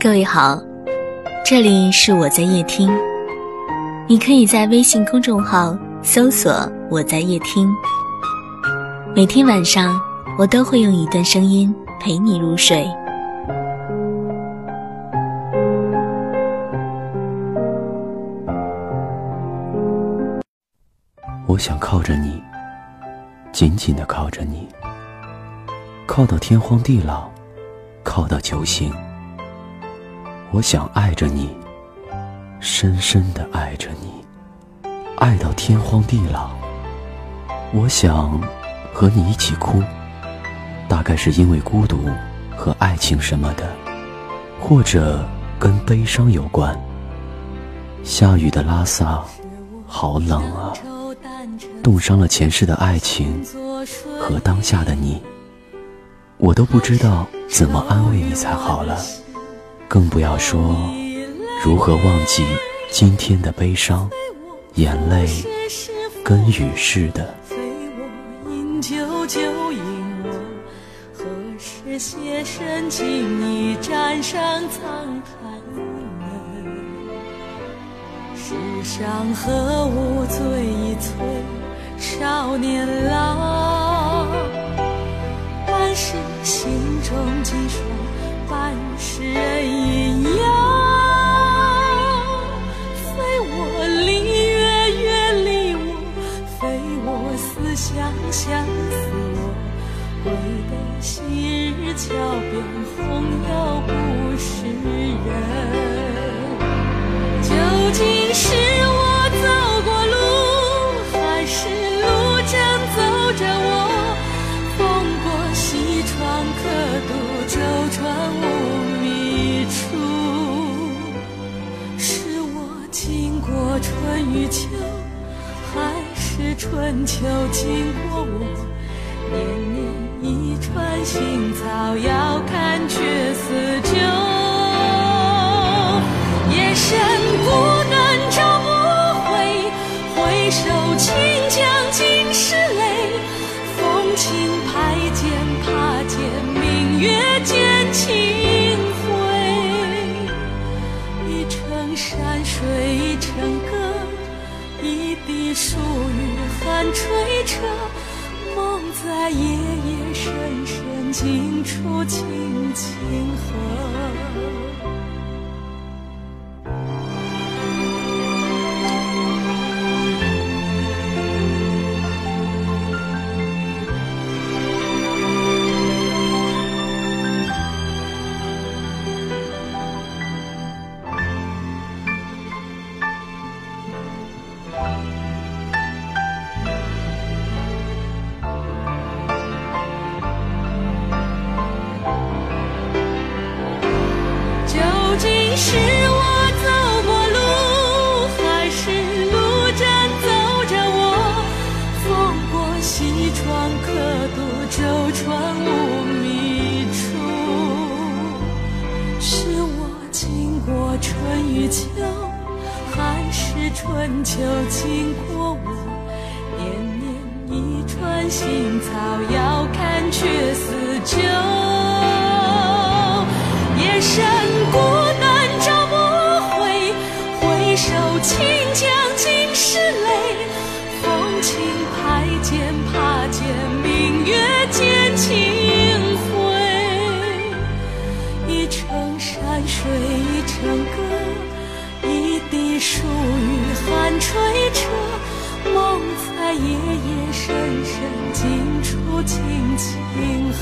各位好，这里是我在夜听，你可以在微信公众号搜索“我在夜听”，每天晚上我都会用一段声音陪你入睡。我想靠着你，紧紧的靠着你，靠到天荒地老，靠到九醒。我想爱着你，深深的爱着你，爱到天荒地老。我想和你一起哭，大概是因为孤独和爱情什么的，或者跟悲伤有关。下雨的拉萨，好冷啊，冻伤了前世的爱情和当下的你，我都不知道怎么安慰你才好了。更不要说如何忘记今天的悲伤，眼泪跟雨似的。非我饮酒酒饮我，何时携身轻易沾上沧海冷？世上何物最催少年郎？半是心中积霜。半世人春与秋，还是春秋经过我？年年一串新草，要看却吹彻，梦在夜夜深深尽处清清。究竟是我走过路，还是路正走着我？风过西窗可渡舟船无觅处。是我经过春与秋，还是春秋经过我？年年一船新草，遥看却似旧。一滴疏雨寒吹彻，梦在夜夜深深尽处清清河。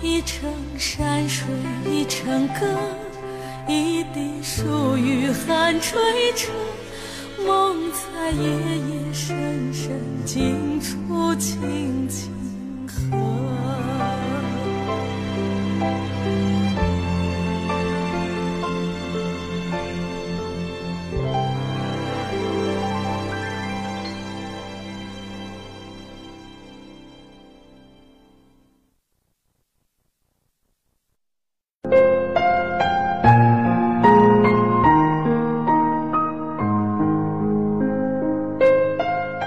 一程山水一程歌。一滴疏雨寒吹彻，梦在夜夜深深尽处清清